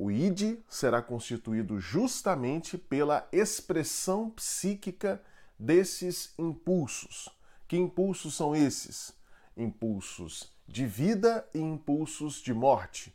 O id será constituído justamente pela expressão psíquica desses impulsos. Que impulsos são esses? Impulsos de vida e impulsos de morte.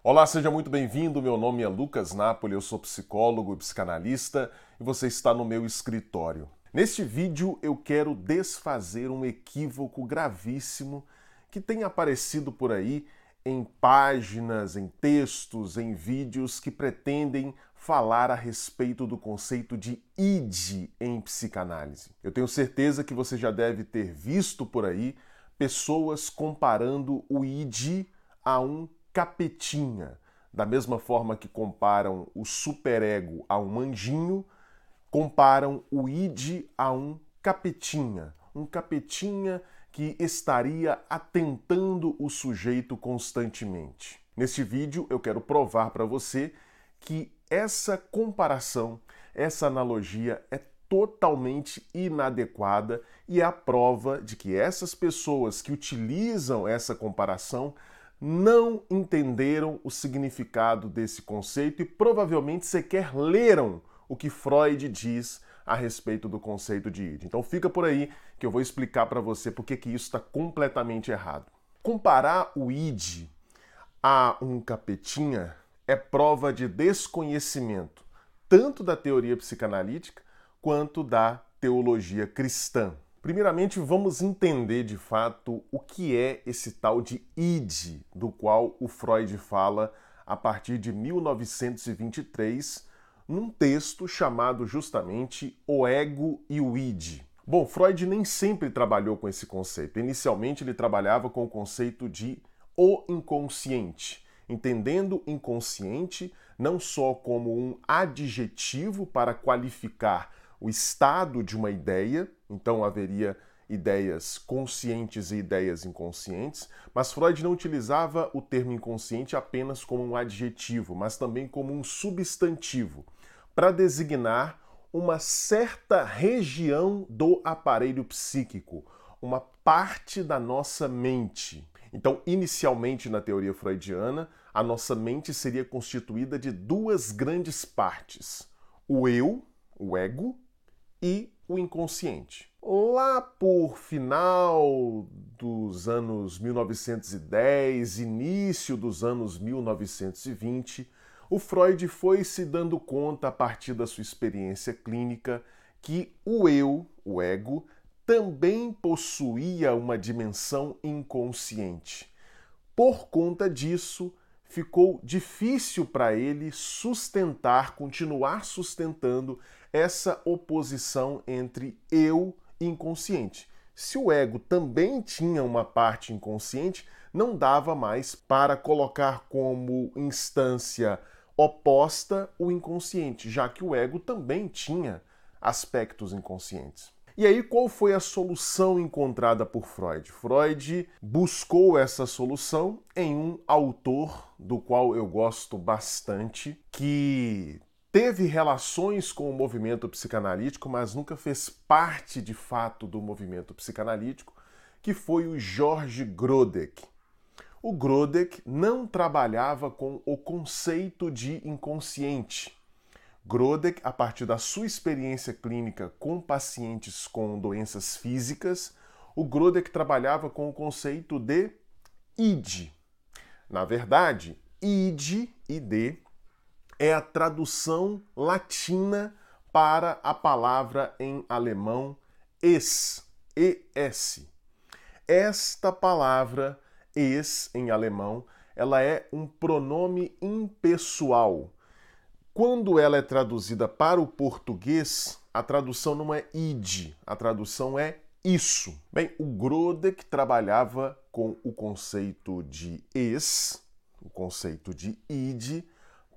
Olá, seja muito bem-vindo. Meu nome é Lucas Napoli, eu sou psicólogo e psicanalista e você está no meu escritório. Neste vídeo eu quero desfazer um equívoco gravíssimo que tem aparecido por aí em páginas, em textos, em vídeos que pretendem falar a respeito do conceito de id em psicanálise. Eu tenho certeza que você já deve ter visto por aí pessoas comparando o id a um capetinha. Da mesma forma que comparam o superego a um anjinho, comparam o id a um capetinha. Um capetinha que estaria atentando o sujeito constantemente. Neste vídeo eu quero provar para você que essa comparação, essa analogia é totalmente inadequada e é a prova de que essas pessoas que utilizam essa comparação não entenderam o significado desse conceito e provavelmente sequer leram o que Freud diz a respeito do conceito de id. Então fica por aí que eu vou explicar para você por que isso está completamente errado. Comparar o id a um capetinha é prova de desconhecimento tanto da teoria psicanalítica quanto da teologia cristã. Primeiramente, vamos entender de fato o que é esse tal de id, do qual o Freud fala a partir de 1923, num texto chamado justamente O Ego e o Id. Bom, Freud nem sempre trabalhou com esse conceito. Inicialmente, ele trabalhava com o conceito de o inconsciente, entendendo inconsciente não só como um adjetivo para qualificar o estado de uma ideia, então haveria ideias conscientes e ideias inconscientes, mas Freud não utilizava o termo inconsciente apenas como um adjetivo, mas também como um substantivo, para designar uma certa região do aparelho psíquico, uma parte da nossa mente. Então, inicialmente na teoria freudiana, a nossa mente seria constituída de duas grandes partes: o eu, o ego, e o inconsciente. Lá por final dos anos 1910, início dos anos 1920, o Freud foi se dando conta, a partir da sua experiência clínica, que o eu, o ego, também possuía uma dimensão inconsciente. Por conta disso, ficou difícil para ele sustentar, continuar sustentando essa oposição entre eu e inconsciente. Se o ego também tinha uma parte inconsciente, não dava mais para colocar como instância oposta o inconsciente, já que o ego também tinha aspectos inconscientes. E aí, qual foi a solução encontrada por Freud? Freud buscou essa solução em um autor do qual eu gosto bastante, que teve relações com o movimento psicanalítico, mas nunca fez parte de fato do movimento psicanalítico, que foi o George Grodek. O Grodek não trabalhava com o conceito de inconsciente Grodek, a partir da sua experiência clínica com pacientes com doenças físicas, o Grodek trabalhava com o conceito de id. Na verdade, id, id, é a tradução latina para a palavra em alemão es, es. Esta palavra es em alemão, ela é um pronome impessoal quando ela é traduzida para o português, a tradução não é id, a tradução é isso. Bem, o Grodek trabalhava com o conceito de es, o conceito de id,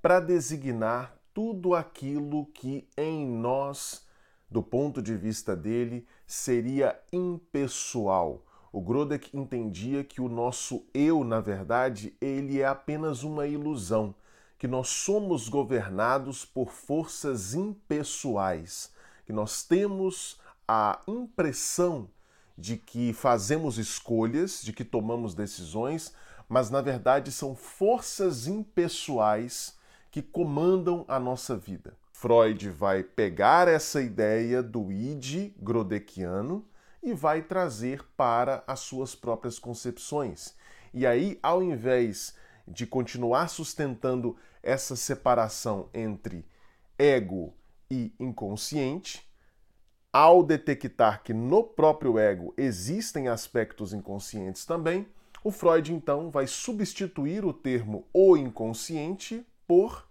para designar tudo aquilo que em nós, do ponto de vista dele, seria impessoal. O Grodek entendia que o nosso eu, na verdade, ele é apenas uma ilusão que nós somos governados por forças impessoais, que nós temos a impressão de que fazemos escolhas, de que tomamos decisões, mas na verdade são forças impessoais que comandam a nossa vida. Freud vai pegar essa ideia do id grodekiano e vai trazer para as suas próprias concepções. E aí, ao invés de continuar sustentando essa separação entre ego e inconsciente, ao detectar que no próprio ego existem aspectos inconscientes também, o Freud então vai substituir o termo o inconsciente por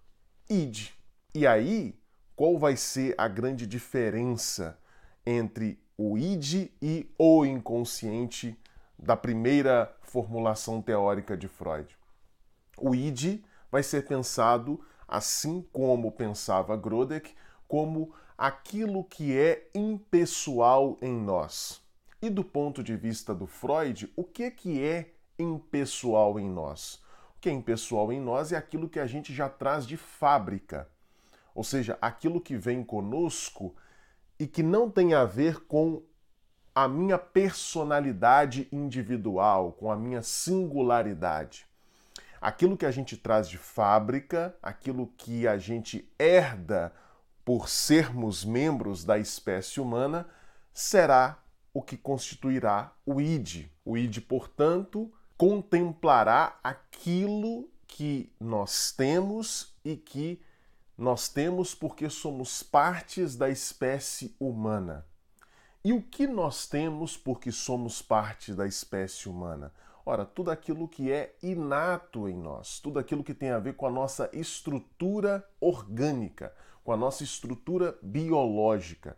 id. E aí, qual vai ser a grande diferença entre o id e o inconsciente da primeira formulação teórica de Freud? O id vai ser pensado, assim como pensava Grodek, como aquilo que é impessoal em nós. E do ponto de vista do Freud, o que, que é impessoal em nós? O que é impessoal em nós é aquilo que a gente já traz de fábrica, ou seja, aquilo que vem conosco e que não tem a ver com a minha personalidade individual, com a minha singularidade. Aquilo que a gente traz de fábrica, aquilo que a gente herda por sermos membros da espécie humana, será o que constituirá o id. O id, portanto, contemplará aquilo que nós temos e que nós temos porque somos partes da espécie humana. E o que nós temos porque somos parte da espécie humana? Ora, tudo aquilo que é inato em nós, tudo aquilo que tem a ver com a nossa estrutura orgânica, com a nossa estrutura biológica.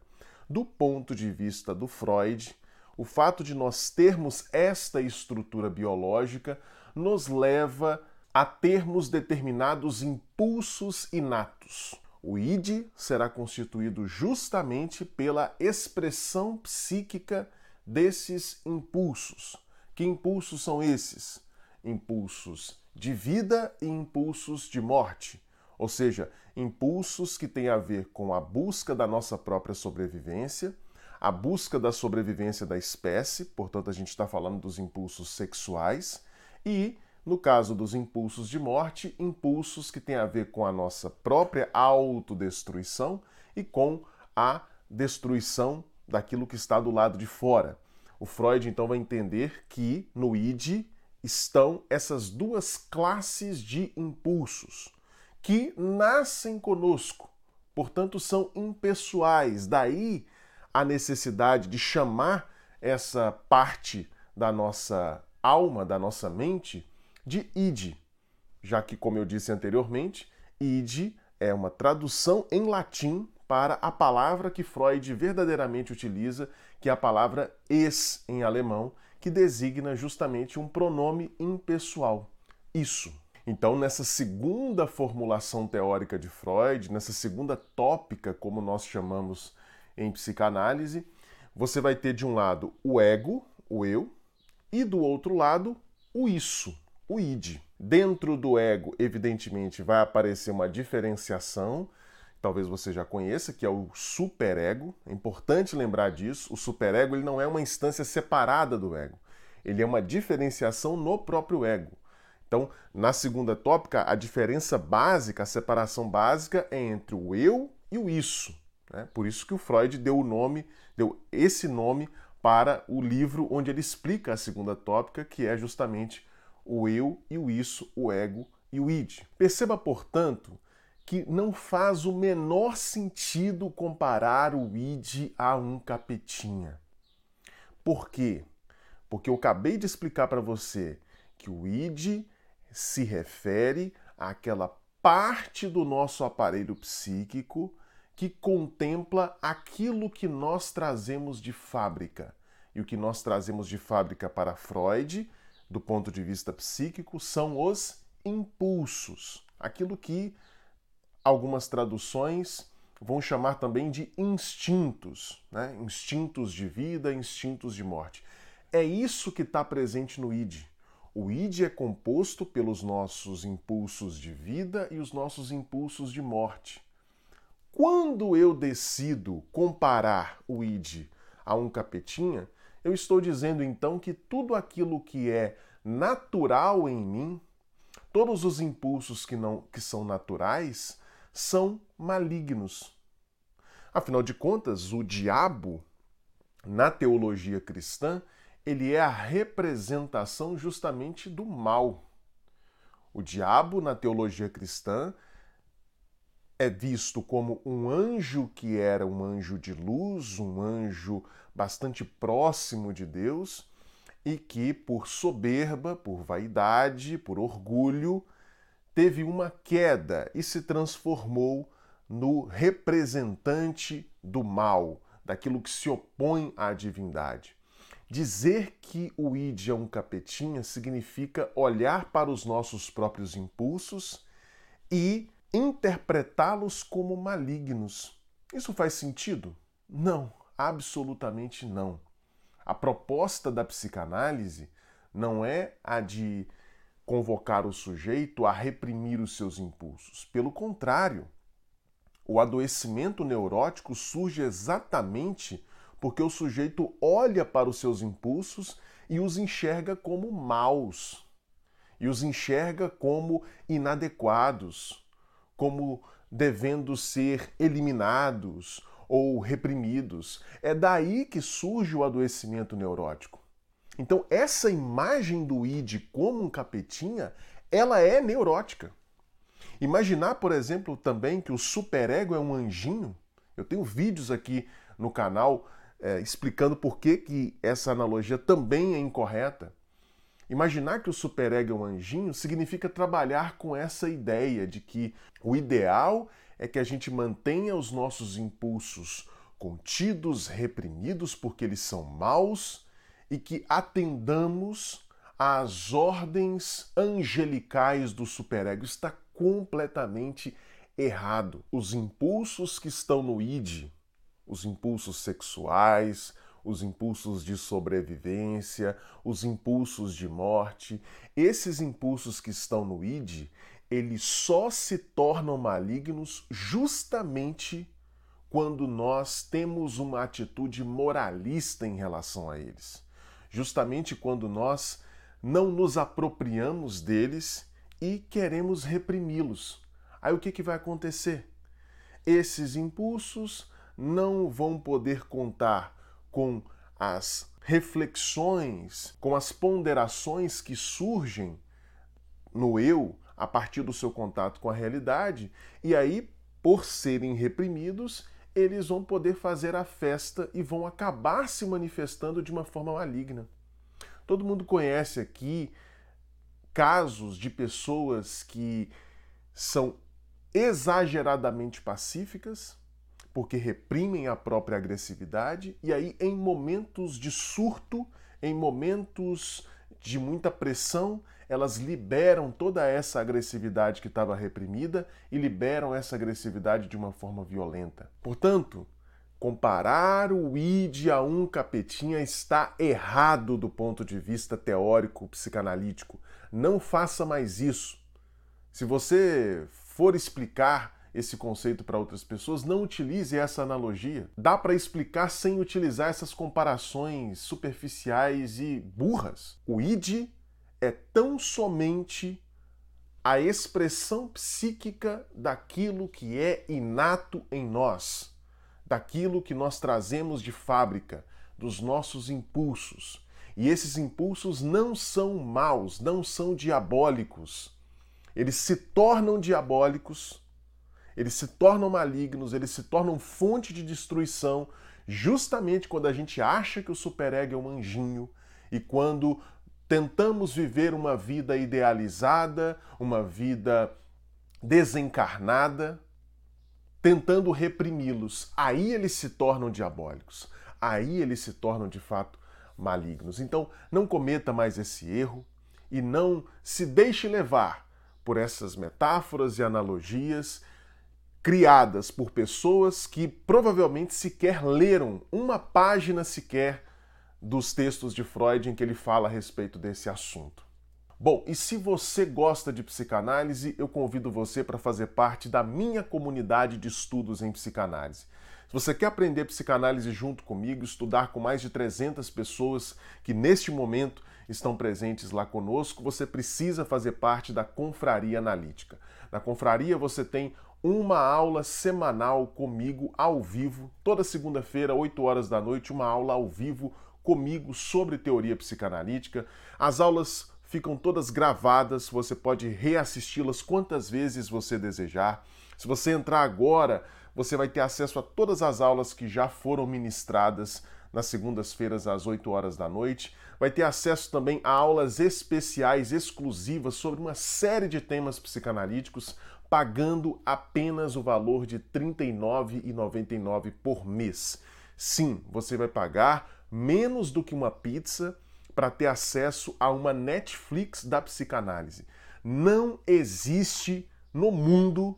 Do ponto de vista do Freud, o fato de nós termos esta estrutura biológica nos leva a termos determinados impulsos inatos. O id será constituído justamente pela expressão psíquica desses impulsos. Que impulsos são esses? Impulsos de vida e impulsos de morte ou seja, impulsos que têm a ver com a busca da nossa própria sobrevivência, a busca da sobrevivência da espécie, portanto, a gente está falando dos impulsos sexuais, e, no caso dos impulsos de morte, impulsos que têm a ver com a nossa própria autodestruição e com a destruição daquilo que está do lado de fora. O Freud então vai entender que no id estão essas duas classes de impulsos que nascem conosco, portanto são impessoais. Daí a necessidade de chamar essa parte da nossa alma, da nossa mente, de id, já que, como eu disse anteriormente, id é uma tradução em latim para a palavra que Freud verdadeiramente utiliza, que é a palavra es em alemão, que designa justamente um pronome impessoal. Isso. Então, nessa segunda formulação teórica de Freud, nessa segunda tópica, como nós chamamos em psicanálise, você vai ter de um lado o ego, o eu, e do outro lado o isso, o id. Dentro do ego, evidentemente, vai aparecer uma diferenciação, talvez você já conheça, que é o superego. É importante lembrar disso. O superego ele não é uma instância separada do ego. Ele é uma diferenciação no próprio ego. Então, na segunda tópica, a diferença básica, a separação básica é entre o eu e o isso. Né? Por isso que o Freud deu o nome, deu esse nome para o livro onde ele explica a segunda tópica, que é justamente o eu e o isso, o ego e o id. Perceba, portanto, que não faz o menor sentido comparar o id a um capetinha. Por quê? Porque eu acabei de explicar para você que o id se refere àquela parte do nosso aparelho psíquico que contempla aquilo que nós trazemos de fábrica. E o que nós trazemos de fábrica para Freud, do ponto de vista psíquico, são os impulsos, aquilo que algumas traduções vão chamar também de instintos, né? instintos de vida, instintos de morte. É isso que está presente no id. O id é composto pelos nossos impulsos de vida e os nossos impulsos de morte. Quando eu decido comparar o id a um capetinha, eu estou dizendo então que tudo aquilo que é natural em mim, todos os impulsos que não que são naturais, são malignos. Afinal de contas, o diabo na teologia cristã, ele é a representação justamente do mal. O diabo na teologia cristã é visto como um anjo que era um anjo de luz, um anjo bastante próximo de Deus e que, por soberba, por vaidade, por orgulho, teve uma queda e se transformou no representante do mal, daquilo que se opõe à divindade. Dizer que o id é um capetinha significa olhar para os nossos próprios impulsos e interpretá-los como malignos. Isso faz sentido? Não, absolutamente não. A proposta da psicanálise não é a de convocar o sujeito a reprimir os seus impulsos. Pelo contrário, o adoecimento neurótico surge exatamente porque o sujeito olha para os seus impulsos e os enxerga como maus, e os enxerga como inadequados, como devendo ser eliminados ou reprimidos. É daí que surge o adoecimento neurótico. Então, essa imagem do id como um capetinha, ela é neurótica. Imaginar, por exemplo, também que o superego é um anjinho. Eu tenho vídeos aqui no canal é, explicando por que, que essa analogia também é incorreta. Imaginar que o superego é um anjinho significa trabalhar com essa ideia de que o ideal é que a gente mantenha os nossos impulsos contidos, reprimidos, porque eles são maus, e que atendamos às ordens angelicais do superego. Está completamente errado. Os impulsos que estão no id, os impulsos sexuais, os impulsos de sobrevivência, os impulsos de morte. Esses impulsos que estão no id, eles só se tornam malignos justamente quando nós temos uma atitude moralista em relação a eles. Justamente quando nós não nos apropriamos deles e queremos reprimi-los. Aí o que, que vai acontecer? Esses impulsos não vão poder contar com as reflexões, com as ponderações que surgem no eu a partir do seu contato com a realidade, e aí, por serem reprimidos, eles vão poder fazer a festa e vão acabar se manifestando de uma forma maligna. Todo mundo conhece aqui casos de pessoas que são exageradamente pacíficas, porque reprimem a própria agressividade e aí em momentos de surto, em momentos de muita pressão, elas liberam toda essa agressividade que estava reprimida e liberam essa agressividade de uma forma violenta. Portanto, comparar o id a um capetinha está errado do ponto de vista teórico psicanalítico. Não faça mais isso. Se você for explicar esse conceito para outras pessoas, não utilize essa analogia. Dá para explicar sem utilizar essas comparações superficiais e burras. O id é tão somente a expressão psíquica daquilo que é inato em nós, daquilo que nós trazemos de fábrica, dos nossos impulsos. E esses impulsos não são maus, não são diabólicos. Eles se tornam diabólicos eles se tornam malignos, eles se tornam fonte de destruição, justamente quando a gente acha que o superego é um anjinho e quando tentamos viver uma vida idealizada, uma vida desencarnada, tentando reprimi-los. Aí eles se tornam diabólicos. Aí eles se tornam de fato malignos. Então, não cometa mais esse erro e não se deixe levar por essas metáforas e analogias criadas por pessoas que provavelmente sequer leram uma página sequer dos textos de Freud em que ele fala a respeito desse assunto. Bom, e se você gosta de psicanálise, eu convido você para fazer parte da minha comunidade de estudos em psicanálise. Se você quer aprender psicanálise junto comigo, estudar com mais de 300 pessoas que neste momento estão presentes lá conosco, você precisa fazer parte da Confraria Analítica. Na Confraria você tem uma aula semanal comigo ao vivo, toda segunda-feira, 8 horas da noite, uma aula ao vivo comigo sobre teoria psicanalítica. As aulas ficam todas gravadas, você pode reassisti-las quantas vezes você desejar. Se você entrar agora você vai ter acesso a todas as aulas que já foram ministradas nas segundas-feiras às 8 horas da noite. Vai ter acesso também a aulas especiais exclusivas sobre uma série de temas psicanalíticos, pagando apenas o valor de R$ 39,99 por mês. Sim, você vai pagar menos do que uma pizza para ter acesso a uma Netflix da psicanálise. Não existe no mundo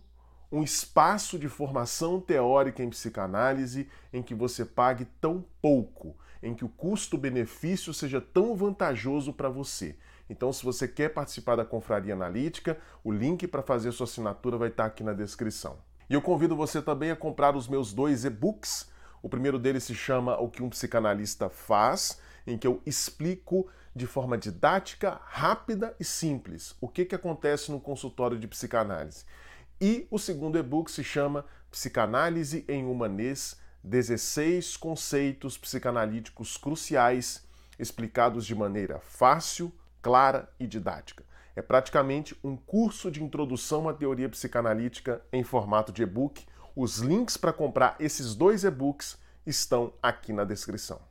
um espaço de formação teórica em psicanálise em que você pague tão pouco, em que o custo-benefício seja tão vantajoso para você. Então, se você quer participar da Confraria Analítica, o link para fazer sua assinatura vai estar aqui na descrição. E eu convido você também a comprar os meus dois e-books. O primeiro deles se chama O que um psicanalista faz, em que eu explico de forma didática, rápida e simples o que, que acontece no consultório de psicanálise. E o segundo e-book se chama Psicanálise em Humanês 16 conceitos psicanalíticos cruciais explicados de maneira fácil, clara e didática. É praticamente um curso de introdução à teoria psicanalítica em formato de e-book. Os links para comprar esses dois e-books estão aqui na descrição.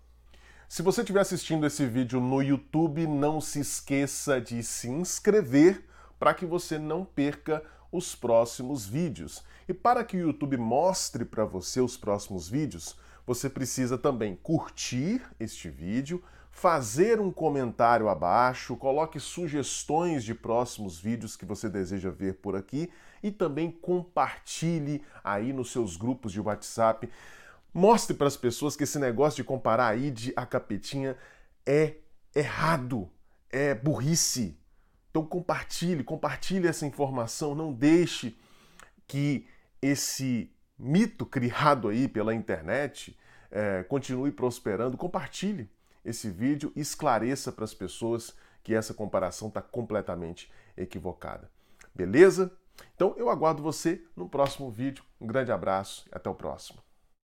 Se você estiver assistindo esse vídeo no YouTube, não se esqueça de se inscrever para que você não perca os próximos vídeos. E para que o YouTube mostre para você os próximos vídeos, você precisa também curtir este vídeo, fazer um comentário abaixo, coloque sugestões de próximos vídeos que você deseja ver por aqui e também compartilhe aí nos seus grupos de WhatsApp. Mostre para as pessoas que esse negócio de comparar a ID a capetinha é errado, é burrice. Então compartilhe, compartilhe essa informação, não deixe que esse mito criado aí pela internet é, continue prosperando. Compartilhe esse vídeo e esclareça para as pessoas que essa comparação está completamente equivocada. Beleza? Então eu aguardo você no próximo vídeo. Um grande abraço e até o próximo.